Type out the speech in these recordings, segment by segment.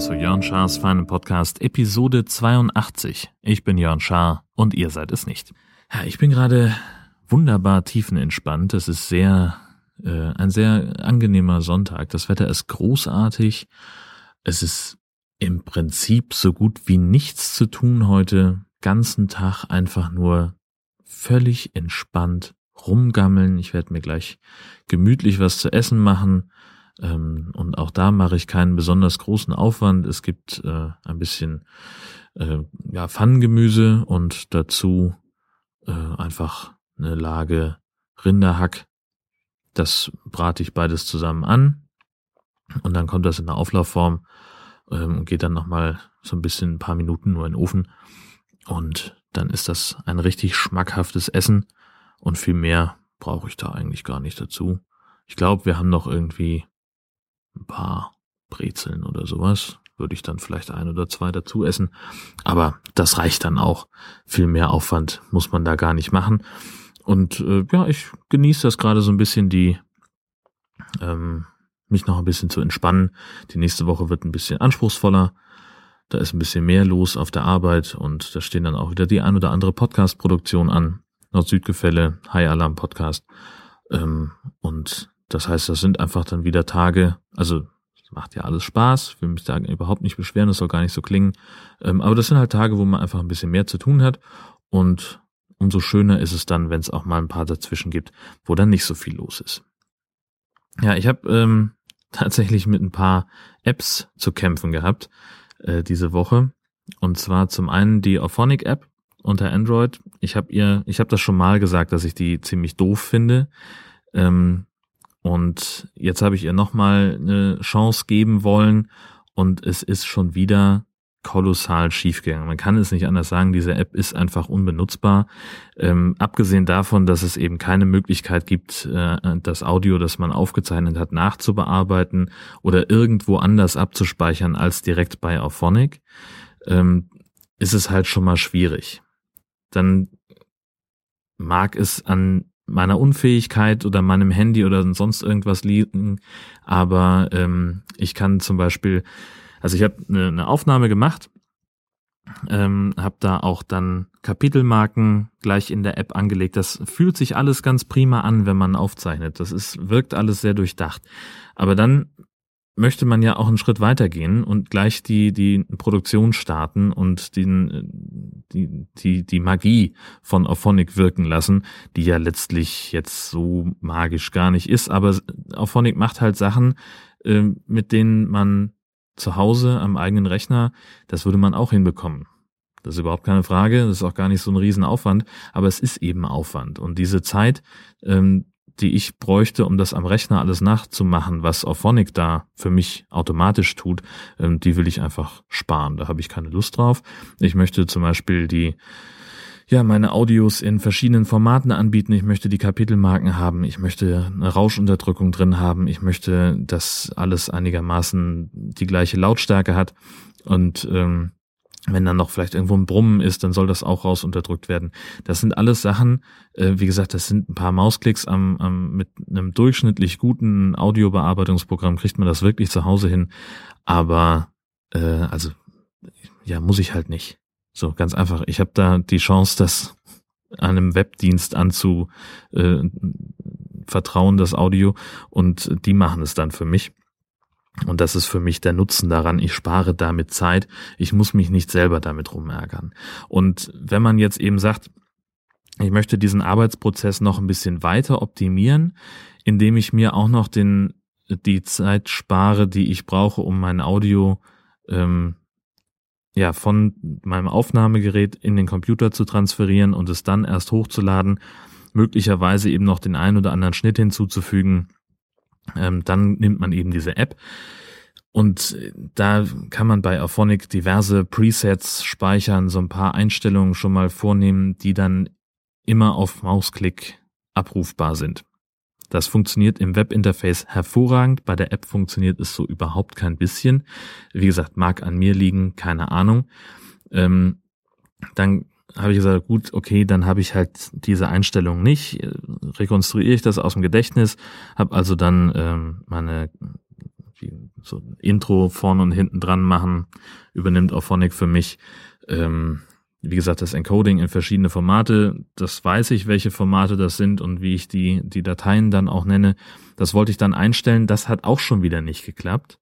zu Jörn Schars feinen Podcast Episode 82. Ich bin Jörn Schaar und ihr seid es nicht. Ich bin gerade wunderbar tiefenentspannt. Es ist sehr, äh, ein sehr angenehmer Sonntag. Das Wetter ist großartig. Es ist im Prinzip so gut wie nichts zu tun heute. Ganzen Tag einfach nur völlig entspannt rumgammeln. Ich werde mir gleich gemütlich was zu essen machen. Ähm, und auch da mache ich keinen besonders großen Aufwand. Es gibt äh, ein bisschen äh, ja, Pfannengemüse und dazu äh, einfach eine Lage Rinderhack. Das brate ich beides zusammen an und dann kommt das in der Auflaufform ähm, und geht dann nochmal so ein bisschen ein paar Minuten nur in den Ofen und dann ist das ein richtig schmackhaftes Essen und viel mehr brauche ich da eigentlich gar nicht dazu. Ich glaube, wir haben noch irgendwie ein paar Brezeln oder sowas. Würde ich dann vielleicht ein oder zwei dazu essen. Aber das reicht dann auch. Viel mehr Aufwand muss man da gar nicht machen. Und äh, ja, ich genieße das gerade so ein bisschen, die ähm, mich noch ein bisschen zu entspannen. Die nächste Woche wird ein bisschen anspruchsvoller. Da ist ein bisschen mehr los auf der Arbeit und da stehen dann auch wieder die ein oder andere Podcast-Produktion an. Nord-Süd-Gefälle, High Alarm Podcast. Ähm, und das heißt, das sind einfach dann wieder Tage, also macht ja alles Spaß, ich will mich da überhaupt nicht beschweren, das soll gar nicht so klingen. Ähm, aber das sind halt Tage, wo man einfach ein bisschen mehr zu tun hat. Und umso schöner ist es dann, wenn es auch mal ein paar dazwischen gibt, wo dann nicht so viel los ist. Ja, ich habe ähm, tatsächlich mit ein paar Apps zu kämpfen gehabt äh, diese Woche. Und zwar zum einen die Auphonic App unter Android. Ich habe ihr, ich habe das schon mal gesagt, dass ich die ziemlich doof finde. Ähm, und jetzt habe ich ihr nochmal eine Chance geben wollen und es ist schon wieder kolossal schiefgegangen. Man kann es nicht anders sagen, diese App ist einfach unbenutzbar. Ähm, abgesehen davon, dass es eben keine Möglichkeit gibt, äh, das Audio, das man aufgezeichnet hat, nachzubearbeiten oder irgendwo anders abzuspeichern als direkt bei Auphonic, ähm, ist es halt schon mal schwierig. Dann mag es an meiner Unfähigkeit oder meinem Handy oder sonst irgendwas liegen, aber ähm, ich kann zum Beispiel also ich habe eine, eine Aufnahme gemacht, ähm, habe da auch dann Kapitelmarken gleich in der App angelegt. Das fühlt sich alles ganz prima an, wenn man aufzeichnet. Das ist wirkt alles sehr durchdacht. Aber dann möchte man ja auch einen Schritt weitergehen und gleich die die Produktion starten und den die die die Magie von Auphonic wirken lassen, die ja letztlich jetzt so magisch gar nicht ist, aber Auphonic macht halt Sachen, äh, mit denen man zu Hause am eigenen Rechner, das würde man auch hinbekommen. Das ist überhaupt keine Frage, das ist auch gar nicht so ein Riesenaufwand, aber es ist eben Aufwand. Und diese Zeit, ähm, die ich bräuchte, um das am Rechner alles nachzumachen, was Auphonic da für mich automatisch tut, ähm, die will ich einfach sparen. Da habe ich keine Lust drauf. Ich möchte zum Beispiel die ja, meine Audios in verschiedenen Formaten anbieten. Ich möchte die Kapitelmarken haben. Ich möchte eine Rauschunterdrückung drin haben. Ich möchte, dass alles einigermaßen die gleiche Lautstärke hat. Und ähm, wenn dann noch vielleicht irgendwo ein Brummen ist, dann soll das auch rausunterdrückt werden. Das sind alles Sachen, äh, wie gesagt, das sind ein paar Mausklicks am, am, mit einem durchschnittlich guten Audiobearbeitungsprogramm kriegt man das wirklich zu Hause hin. Aber äh, also ja, muss ich halt nicht. So, ganz einfach. Ich habe da die Chance, das einem Webdienst anzu äh, das Audio, und die machen es dann für mich. Und das ist für mich der Nutzen daran. Ich spare damit Zeit. Ich muss mich nicht selber damit rumärgern. Und wenn man jetzt eben sagt, ich möchte diesen Arbeitsprozess noch ein bisschen weiter optimieren, indem ich mir auch noch den, die Zeit spare, die ich brauche, um mein Audio ähm, ja, von meinem Aufnahmegerät in den Computer zu transferieren und es dann erst hochzuladen, möglicherweise eben noch den einen oder anderen Schnitt hinzuzufügen, ähm, dann nimmt man eben diese App. Und da kann man bei Auphonic diverse Presets speichern, so ein paar Einstellungen schon mal vornehmen, die dann immer auf Mausklick abrufbar sind. Das funktioniert im Webinterface hervorragend. Bei der App funktioniert es so überhaupt kein bisschen. Wie gesagt, mag an mir liegen, keine Ahnung. Ähm, dann habe ich gesagt, gut, okay, dann habe ich halt diese Einstellung nicht, rekonstruiere ich das aus dem Gedächtnis, habe also dann ähm, meine so Intro vorne und hinten dran machen, übernimmt Auphonic für mich. Ähm, wie gesagt, das Encoding in verschiedene Formate, das weiß ich, welche Formate das sind und wie ich die, die Dateien dann auch nenne. Das wollte ich dann einstellen, das hat auch schon wieder nicht geklappt.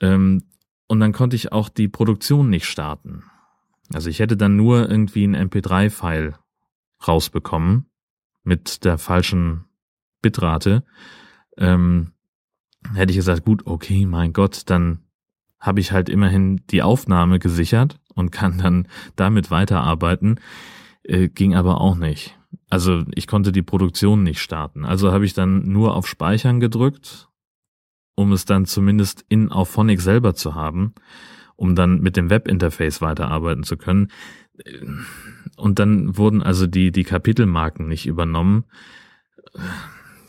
Ähm, und dann konnte ich auch die Produktion nicht starten. Also ich hätte dann nur irgendwie ein MP3-File rausbekommen mit der falschen Bitrate. Ähm, hätte ich gesagt, gut, okay, mein Gott, dann habe ich halt immerhin die Aufnahme gesichert und kann dann damit weiterarbeiten. Äh, ging aber auch nicht. Also ich konnte die Produktion nicht starten. Also habe ich dann nur auf Speichern gedrückt, um es dann zumindest in Auphonic selber zu haben, um dann mit dem Webinterface weiterarbeiten zu können. Und dann wurden also die, die Kapitelmarken nicht übernommen.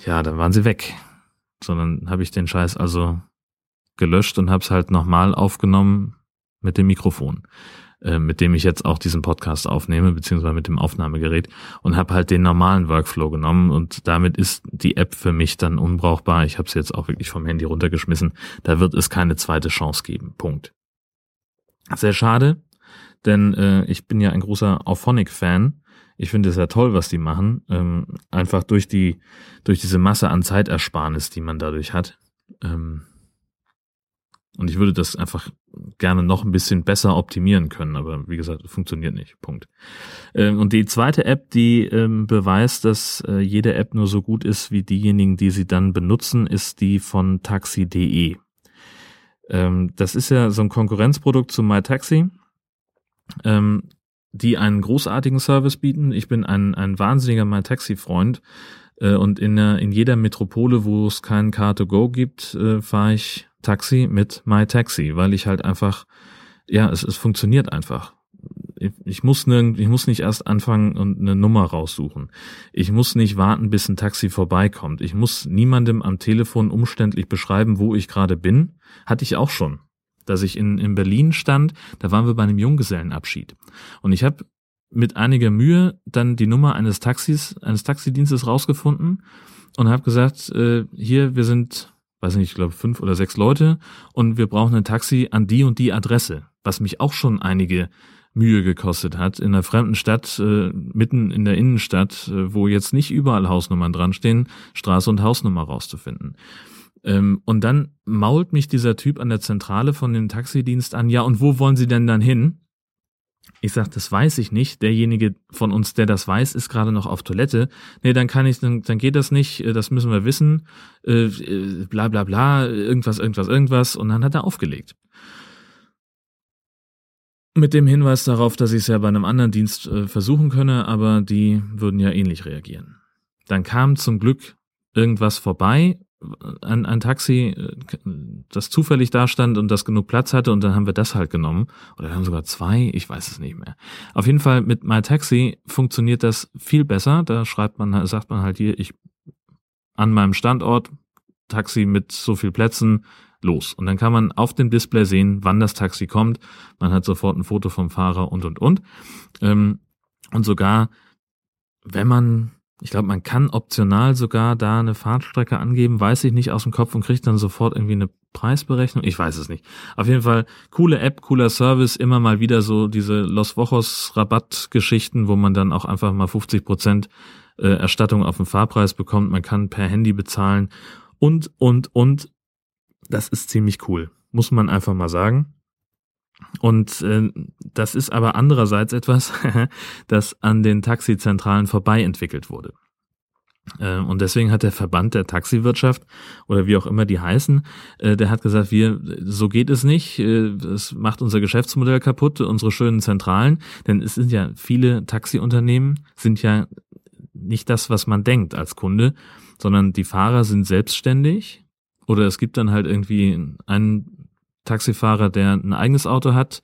Ja, dann waren sie weg. Sondern habe ich den Scheiß also gelöscht und habe es halt nochmal aufgenommen mit dem Mikrofon, äh, mit dem ich jetzt auch diesen Podcast aufnehme, beziehungsweise mit dem Aufnahmegerät und habe halt den normalen Workflow genommen und damit ist die App für mich dann unbrauchbar. Ich habe sie jetzt auch wirklich vom Handy runtergeschmissen. Da wird es keine zweite Chance geben. Punkt. Sehr schade, denn äh, ich bin ja ein großer Auphonic-Fan. Ich finde es ja toll, was die machen. Ähm, einfach durch die, durch diese Masse an Zeitersparnis, die man dadurch hat. Ähm, und ich würde das einfach gerne noch ein bisschen besser optimieren können, aber wie gesagt, funktioniert nicht. Punkt. Ähm, und die zweite App, die ähm, beweist, dass äh, jede App nur so gut ist wie diejenigen, die sie dann benutzen, ist die von taxi.de. Ähm, das ist ja so ein Konkurrenzprodukt zu MyTaxi, die einen großartigen Service bieten. Ich bin ein, ein wahnsinniger MyTaxi-Freund. Äh, und in, in jeder Metropole, wo es keinen Car2Go gibt, äh, fahre ich Taxi mit MyTaxi, weil ich halt einfach, ja, es, es funktioniert einfach. Ich, ich muss nirgend, ich muss nicht erst anfangen und eine Nummer raussuchen. Ich muss nicht warten, bis ein Taxi vorbeikommt. Ich muss niemandem am Telefon umständlich beschreiben, wo ich gerade bin. Hatte ich auch schon. Dass ich in, in Berlin stand, da waren wir bei einem Junggesellenabschied. Und ich habe mit einiger Mühe dann die Nummer eines Taxis, eines Taxidienstes rausgefunden und habe gesagt, äh, hier, wir sind weiß nicht, ich glaube fünf oder sechs Leute und wir brauchen ein Taxi an die und die Adresse, was mich auch schon einige Mühe gekostet hat, in einer fremden Stadt, äh, mitten in der Innenstadt, äh, wo jetzt nicht überall Hausnummern dran stehen, Straße und Hausnummer rauszufinden. Ähm, und dann mault mich dieser Typ an der Zentrale von dem Taxidienst an, ja, und wo wollen Sie denn dann hin? Ich sage, das weiß ich nicht. Derjenige von uns, der das weiß, ist gerade noch auf Toilette. Nee, dann kann ich, dann, dann geht das nicht, äh, das müssen wir wissen. Äh, äh, bla bla bla, irgendwas, irgendwas, irgendwas. Und dann hat er aufgelegt. Mit dem Hinweis darauf, dass ich es ja bei einem anderen Dienst äh, versuchen könne, aber die würden ja ähnlich reagieren. Dann kam zum Glück irgendwas vorbei ein, ein Taxi, äh, das zufällig da stand und das genug Platz hatte und dann haben wir das halt genommen. Oder wir haben sogar zwei, ich weiß es nicht mehr. Auf jeden Fall mit MyTaxi funktioniert das viel besser. Da schreibt man, sagt man halt hier, ich an meinem Standort, Taxi mit so viel Plätzen, los. Und dann kann man auf dem Display sehen, wann das Taxi kommt. Man hat sofort ein Foto vom Fahrer und und und. Ähm, und sogar, wenn man ich glaube, man kann optional sogar da eine Fahrtstrecke angeben, weiß ich nicht aus dem Kopf und kriegt dann sofort irgendwie eine Preisberechnung. Ich weiß es nicht. Auf jeden Fall coole App, cooler Service, immer mal wieder so diese Los Wochos Rabattgeschichten, wo man dann auch einfach mal 50 Prozent äh, Erstattung auf den Fahrpreis bekommt. Man kann per Handy bezahlen und, und, und. Das ist ziemlich cool. Muss man einfach mal sagen. Und äh, das ist aber andererseits etwas, das an den Taxizentralen vorbei entwickelt wurde. Äh, und deswegen hat der Verband der Taxiwirtschaft oder wie auch immer die heißen, äh, der hat gesagt, wir, so geht es nicht, äh, es macht unser Geschäftsmodell kaputt, unsere schönen Zentralen, denn es sind ja viele Taxiunternehmen, sind ja nicht das, was man denkt als Kunde, sondern die Fahrer sind selbstständig. Oder es gibt dann halt irgendwie einen Taxifahrer, der ein eigenes Auto hat,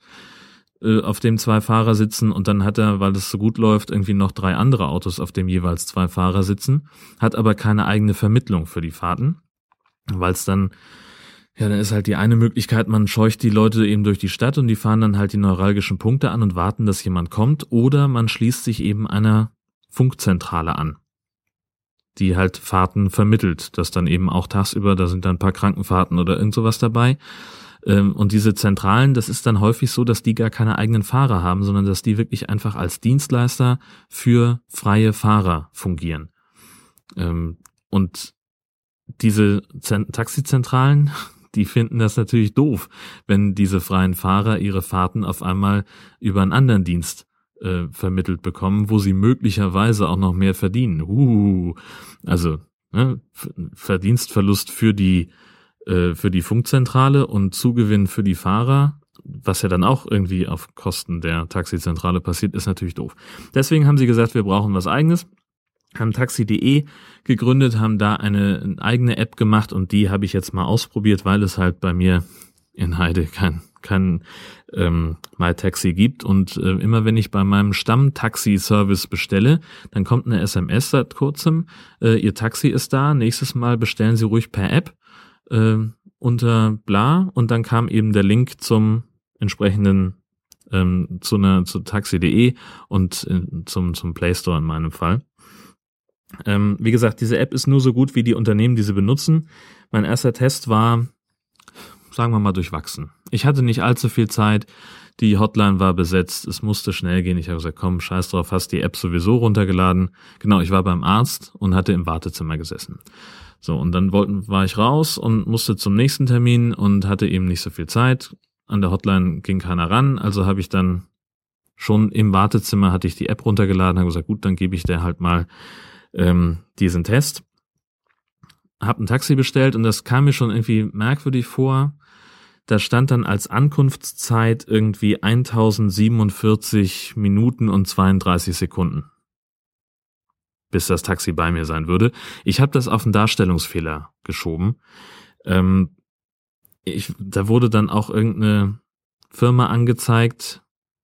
auf dem zwei Fahrer sitzen und dann hat er, weil es so gut läuft, irgendwie noch drei andere Autos, auf dem jeweils zwei Fahrer sitzen, hat aber keine eigene Vermittlung für die Fahrten, weil es dann Ja, dann ist halt die eine Möglichkeit, man scheucht die Leute eben durch die Stadt und die fahren dann halt die neuralgischen Punkte an und warten, dass jemand kommt, oder man schließt sich eben einer Funkzentrale an, die halt Fahrten vermittelt, das dann eben auch tagsüber, da sind dann ein paar Krankenfahrten oder irgend sowas dabei. Ähm, und diese Zentralen, das ist dann häufig so, dass die gar keine eigenen Fahrer haben, sondern dass die wirklich einfach als Dienstleister für freie Fahrer fungieren. Ähm, und diese Taxizentralen, die finden das natürlich doof, wenn diese freien Fahrer ihre Fahrten auf einmal über einen anderen Dienst äh, vermittelt bekommen, wo sie möglicherweise auch noch mehr verdienen. Uh, also ne, Verdienstverlust für die äh, für die Funkzentrale und Zugewinn für die Fahrer, was ja dann auch irgendwie auf Kosten der Taxizentrale passiert, ist natürlich doof. Deswegen haben sie gesagt, wir brauchen was eigenes haben taxi.de gegründet, haben da eine eigene App gemacht und die habe ich jetzt mal ausprobiert, weil es halt bei mir in Heide kein kein ähm, MyTaxi gibt. Und äh, immer wenn ich bei meinem Stammtaxi-Service bestelle, dann kommt eine SMS seit kurzem, äh, Ihr Taxi ist da, nächstes Mal bestellen Sie ruhig per App äh, unter bla und dann kam eben der Link zum entsprechenden ähm, zu einer zu taxi.de und äh, zum zum Play Store in meinem Fall. Ähm, wie gesagt, diese App ist nur so gut wie die Unternehmen, die sie benutzen. Mein erster Test war, sagen wir mal, durchwachsen. Ich hatte nicht allzu viel Zeit. Die Hotline war besetzt. Es musste schnell gehen. Ich habe gesagt, komm, scheiß drauf, hast die App sowieso runtergeladen. Genau, ich war beim Arzt und hatte im Wartezimmer gesessen. So, und dann wollten, war ich raus und musste zum nächsten Termin und hatte eben nicht so viel Zeit. An der Hotline ging keiner ran, also habe ich dann schon im Wartezimmer hatte ich die App runtergeladen, habe gesagt, gut, dann gebe ich der halt mal ähm, diesen Test. Hab ein Taxi bestellt und das kam mir schon irgendwie merkwürdig vor. Da stand dann als Ankunftszeit irgendwie 1047 Minuten und 32 Sekunden, bis das Taxi bei mir sein würde. Ich habe das auf einen Darstellungsfehler geschoben. Ähm, ich, da wurde dann auch irgendeine Firma angezeigt,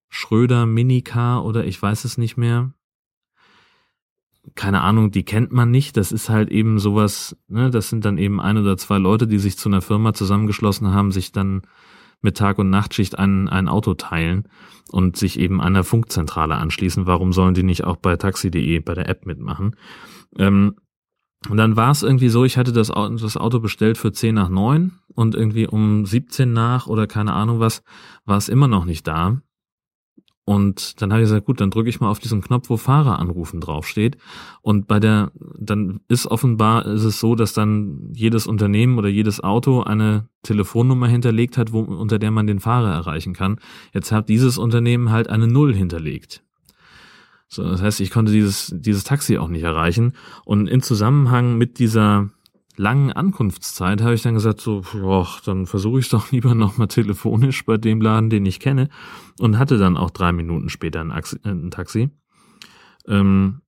Schröder Minicar oder ich weiß es nicht mehr keine Ahnung, die kennt man nicht. Das ist halt eben sowas, ne, das sind dann eben ein oder zwei Leute, die sich zu einer Firma zusammengeschlossen haben, sich dann mit Tag- und Nachtschicht ein, ein Auto teilen und sich eben einer Funkzentrale anschließen. Warum sollen die nicht auch bei taxi.de, bei der App mitmachen? Ähm, und dann war es irgendwie so, ich hatte das, das Auto bestellt für 10 nach 9 und irgendwie um 17 nach oder keine Ahnung was, war es immer noch nicht da. Und dann habe ich gesagt, gut, dann drücke ich mal auf diesen Knopf, wo Fahrer anrufen draufsteht. Und bei der, dann ist offenbar, ist es so, dass dann jedes Unternehmen oder jedes Auto eine Telefonnummer hinterlegt hat, wo, unter der man den Fahrer erreichen kann. Jetzt hat dieses Unternehmen halt eine Null hinterlegt. So, das heißt, ich konnte dieses, dieses Taxi auch nicht erreichen. Und in Zusammenhang mit dieser langen Ankunftszeit habe ich dann gesagt, so, boah, dann versuche ich es doch lieber nochmal telefonisch bei dem Laden, den ich kenne. Und hatte dann auch drei Minuten später ein, Axi, äh, ein Taxi. Ähm,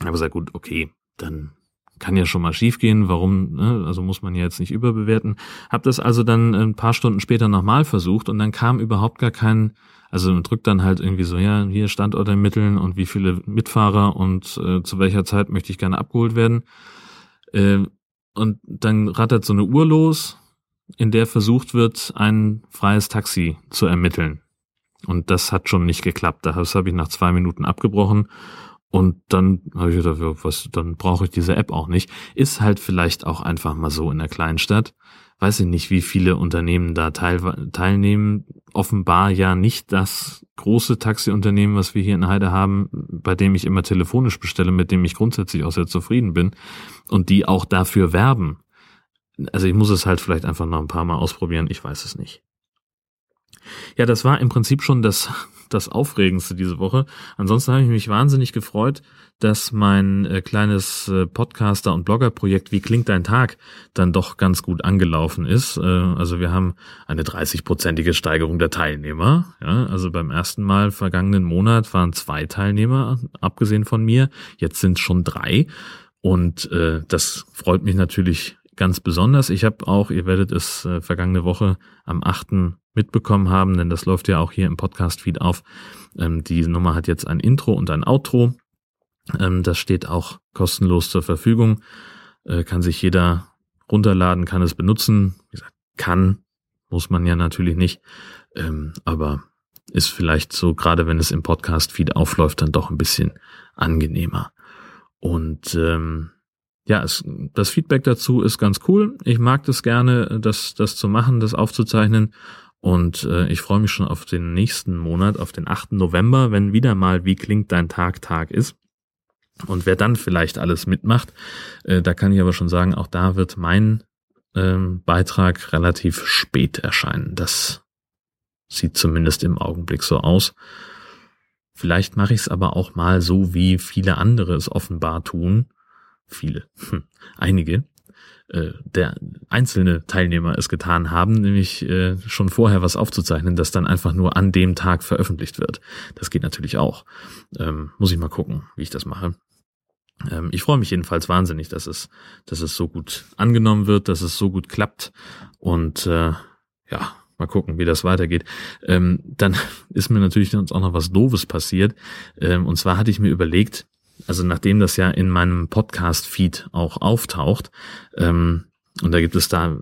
habe gesagt, gut, okay, dann kann ja schon mal schiefgehen. Warum? Ne? Also muss man ja jetzt nicht überbewerten. Hab das also dann ein paar Stunden später nochmal versucht und dann kam überhaupt gar kein, also man drückt dann halt irgendwie so, ja, hier Standort ermitteln und wie viele Mitfahrer und äh, zu welcher Zeit möchte ich gerne abgeholt werden. Äh, und dann rattert so eine Uhr los, in der versucht wird, ein freies Taxi zu ermitteln. Und das hat schon nicht geklappt. Das habe ich nach zwei Minuten abgebrochen. Und dann habe ich gedacht, was, dann brauche ich diese App auch nicht. Ist halt vielleicht auch einfach mal so in der Kleinstadt weiß ich nicht, wie viele Unternehmen da teil, teilnehmen. Offenbar ja nicht das große Taxiunternehmen, was wir hier in Heide haben, bei dem ich immer telefonisch bestelle, mit dem ich grundsätzlich auch sehr zufrieden bin und die auch dafür werben. Also ich muss es halt vielleicht einfach noch ein paar Mal ausprobieren, ich weiß es nicht. Ja, das war im Prinzip schon das, das Aufregendste diese Woche. Ansonsten habe ich mich wahnsinnig gefreut, dass mein äh, kleines äh, Podcaster- und Blogger-Projekt Wie klingt dein Tag dann doch ganz gut angelaufen ist. Äh, also wir haben eine 30-prozentige Steigerung der Teilnehmer. Ja, also beim ersten Mal vergangenen Monat waren zwei Teilnehmer, abgesehen von mir. Jetzt sind es schon drei. Und äh, das freut mich natürlich ganz besonders. Ich habe auch, ihr werdet es äh, vergangene Woche am 8. mitbekommen haben, denn das läuft ja auch hier im Podcast-Feed auf. Ähm, die Nummer hat jetzt ein Intro und ein Outro. Ähm, das steht auch kostenlos zur Verfügung. Äh, kann sich jeder runterladen, kann es benutzen. Wie gesagt, kann. Muss man ja natürlich nicht. Ähm, aber ist vielleicht so, gerade wenn es im Podcast-Feed aufläuft, dann doch ein bisschen angenehmer. Und ähm, ja, es, das Feedback dazu ist ganz cool. Ich mag das gerne, das, das zu machen, das aufzuzeichnen. Und äh, ich freue mich schon auf den nächsten Monat, auf den 8. November, wenn wieder mal Wie klingt dein Tag Tag ist. Und wer dann vielleicht alles mitmacht, äh, da kann ich aber schon sagen, auch da wird mein ähm, Beitrag relativ spät erscheinen. Das sieht zumindest im Augenblick so aus. Vielleicht mache ich es aber auch mal so, wie viele andere es offenbar tun. Viele, hm, einige, äh, der einzelne Teilnehmer es getan haben, nämlich äh, schon vorher was aufzuzeichnen, das dann einfach nur an dem Tag veröffentlicht wird. Das geht natürlich auch. Ähm, muss ich mal gucken, wie ich das mache. Ähm, ich freue mich jedenfalls wahnsinnig, dass es, dass es so gut angenommen wird, dass es so gut klappt und äh, ja, mal gucken, wie das weitergeht. Ähm, dann ist mir natürlich auch noch was Doofes passiert. Ähm, und zwar hatte ich mir überlegt, also nachdem das ja in meinem Podcast-Feed auch auftaucht, ähm, und da gibt es da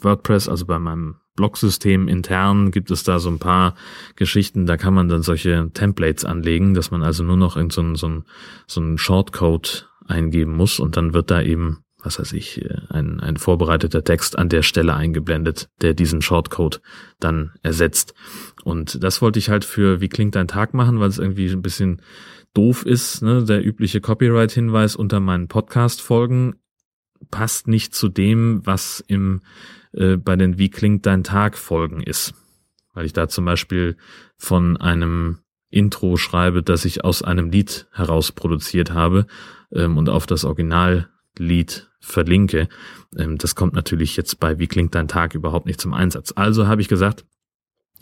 WordPress, also bei meinem Blog-System intern gibt es da so ein paar Geschichten, da kann man dann solche Templates anlegen, dass man also nur noch in so ein, so ein, so ein Shortcode eingeben muss und dann wird da eben, was weiß ich, ein, ein vorbereiteter Text an der Stelle eingeblendet, der diesen Shortcode dann ersetzt. Und das wollte ich halt für Wie klingt dein Tag machen, weil es irgendwie ein bisschen doof ist, ne, der übliche Copyright-Hinweis unter meinen Podcast-Folgen passt nicht zu dem, was im äh, bei den Wie klingt dein Tag Folgen ist. Weil ich da zum Beispiel von einem Intro schreibe, das ich aus einem Lied heraus produziert habe ähm, und auf das Originallied verlinke. Ähm, das kommt natürlich jetzt bei Wie klingt dein Tag überhaupt nicht zum Einsatz. Also habe ich gesagt,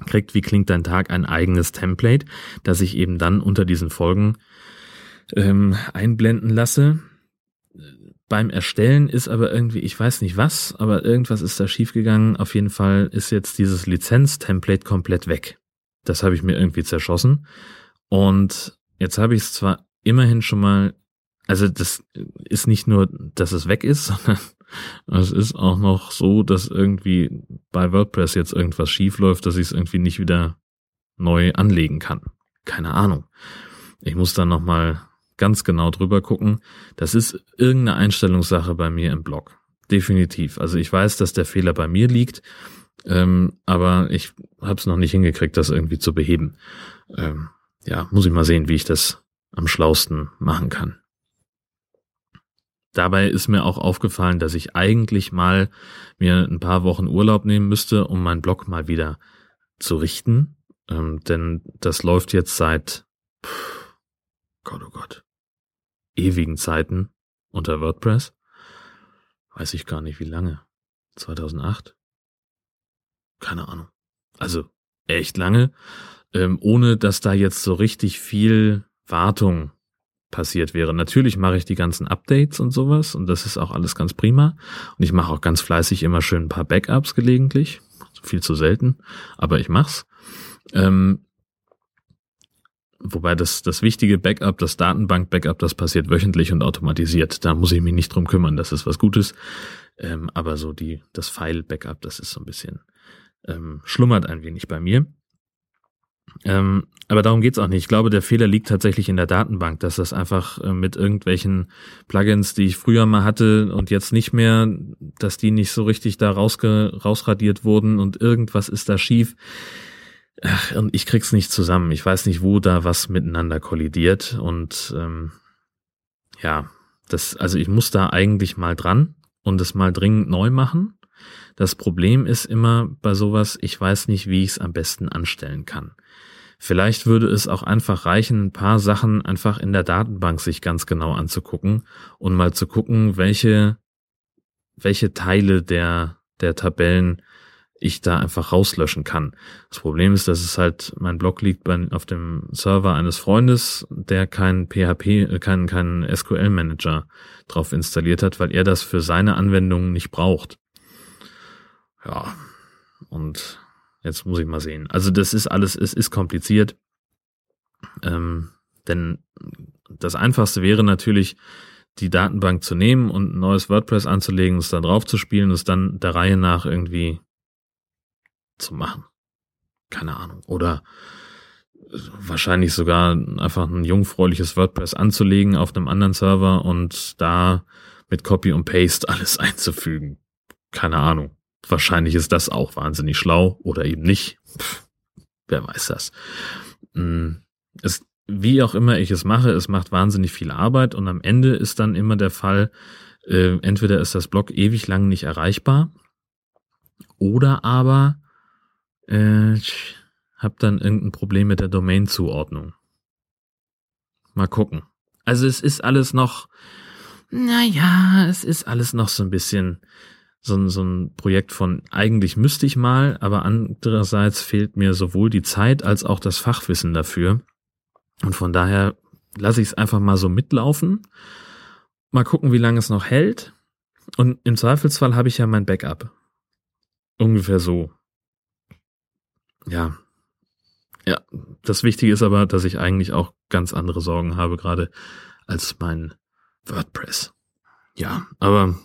kriegt Wie klingt dein Tag ein eigenes Template, das ich eben dann unter diesen Folgen ähm, einblenden lasse. Beim Erstellen ist aber irgendwie, ich weiß nicht was, aber irgendwas ist da schiefgegangen. Auf jeden Fall ist jetzt dieses Lizenz-Template komplett weg. Das habe ich mir irgendwie zerschossen. Und jetzt habe ich es zwar immerhin schon mal, also das ist nicht nur, dass es weg ist, sondern es ist auch noch so, dass irgendwie bei WordPress jetzt irgendwas schief läuft, dass ich es irgendwie nicht wieder neu anlegen kann. Keine Ahnung. Ich muss dann nochmal ganz genau drüber gucken. Das ist irgendeine Einstellungssache bei mir im Blog. Definitiv. Also ich weiß, dass der Fehler bei mir liegt, ähm, aber ich habe es noch nicht hingekriegt, das irgendwie zu beheben. Ähm, ja, muss ich mal sehen, wie ich das am schlausten machen kann. Dabei ist mir auch aufgefallen, dass ich eigentlich mal mir ein paar Wochen Urlaub nehmen müsste, um meinen Blog mal wieder zu richten. Ähm, denn das läuft jetzt seit pff, Gott, oh Gott, ewigen Zeiten unter WordPress. Weiß ich gar nicht wie lange. 2008? Keine Ahnung. Also echt lange, ähm, ohne dass da jetzt so richtig viel Wartung passiert wäre. Natürlich mache ich die ganzen Updates und sowas und das ist auch alles ganz prima. Und ich mache auch ganz fleißig immer schön ein paar Backups gelegentlich. Viel zu selten, aber ich mach's. Ähm, wobei das, das wichtige Backup, das Datenbank-Backup, das passiert wöchentlich und automatisiert. Da muss ich mich nicht drum kümmern, das ist was Gutes. Ähm, aber so die, das File-Backup, das ist so ein bisschen, ähm, schlummert ein wenig bei mir. Ähm, aber darum geht's auch nicht. Ich glaube, der Fehler liegt tatsächlich in der Datenbank, dass das einfach äh, mit irgendwelchen Plugins, die ich früher mal hatte und jetzt nicht mehr, dass die nicht so richtig da rausge rausradiert wurden und irgendwas ist da schief. Ach, und ich krieg's nicht zusammen. Ich weiß nicht, wo da was miteinander kollidiert. Und ähm, ja, das, also ich muss da eigentlich mal dran und es mal dringend neu machen. Das Problem ist immer bei sowas, ich weiß nicht, wie ich es am besten anstellen kann. Vielleicht würde es auch einfach reichen, ein paar Sachen einfach in der Datenbank sich ganz genau anzugucken und mal zu gucken, welche, welche Teile der, der Tabellen ich da einfach rauslöschen kann. Das Problem ist, dass es halt, mein Blog liegt bei, auf dem Server eines Freundes, der keinen PHP, äh, keinen, keinen SQL-Manager drauf installiert hat, weil er das für seine Anwendungen nicht braucht. Ja, und Jetzt muss ich mal sehen. Also das ist alles, es ist kompliziert. Ähm, denn das Einfachste wäre natürlich, die Datenbank zu nehmen und ein neues WordPress anzulegen, es da drauf zu spielen, es dann der Reihe nach irgendwie zu machen. Keine Ahnung. Oder wahrscheinlich sogar einfach ein jungfräuliches WordPress anzulegen auf einem anderen Server und da mit Copy und Paste alles einzufügen. Keine Ahnung. Wahrscheinlich ist das auch wahnsinnig schlau oder eben nicht. Pff, wer weiß das. Hm, es, wie auch immer ich es mache, es macht wahnsinnig viel Arbeit und am Ende ist dann immer der Fall, äh, entweder ist das Blog ewig lang nicht erreichbar oder aber äh, ich habe dann irgendein Problem mit der Domain-Zuordnung. Mal gucken. Also es ist alles noch, naja, es ist alles noch so ein bisschen so, so ein Projekt von eigentlich müsste ich mal, aber andererseits fehlt mir sowohl die Zeit als auch das Fachwissen dafür. Und von daher lasse ich es einfach mal so mitlaufen. Mal gucken, wie lange es noch hält. Und im Zweifelsfall habe ich ja mein Backup. Ungefähr so. Ja. Ja, das Wichtige ist aber, dass ich eigentlich auch ganz andere Sorgen habe, gerade als mein WordPress. Ja, aber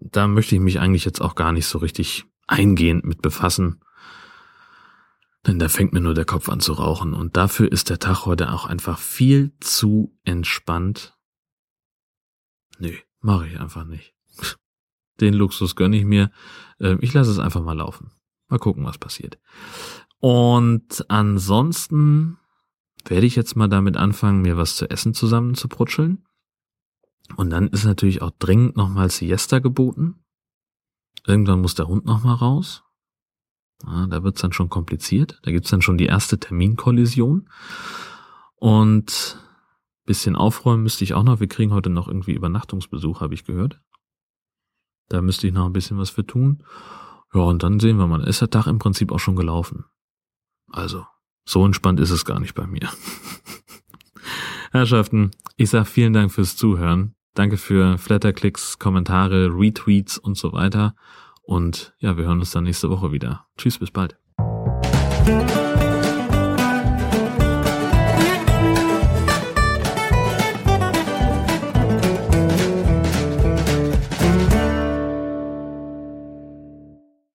da möchte ich mich eigentlich jetzt auch gar nicht so richtig eingehend mit befassen. Denn da fängt mir nur der Kopf an zu rauchen. Und dafür ist der Tag heute auch einfach viel zu entspannt. Nö, mache ich einfach nicht. Den Luxus gönne ich mir. Ähm, ich lasse es einfach mal laufen. Mal gucken, was passiert. Und ansonsten werde ich jetzt mal damit anfangen, mir was zu essen zusammen zu prutscheln. Und dann ist natürlich auch dringend nochmal Siesta geboten. Irgendwann muss der Hund nochmal raus. Ja, da wird's dann schon kompliziert. Da gibt's dann schon die erste Terminkollision. Und bisschen aufräumen müsste ich auch noch. Wir kriegen heute noch irgendwie Übernachtungsbesuch, habe ich gehört. Da müsste ich noch ein bisschen was für tun. Ja, und dann sehen wir mal. Ist der Tag im Prinzip auch schon gelaufen. Also, so entspannt ist es gar nicht bei mir. Herrschaften, ich sag vielen Dank fürs Zuhören. Danke für Flatterklicks, Kommentare, Retweets und so weiter. Und ja, wir hören uns dann nächste Woche wieder. Tschüss, bis bald.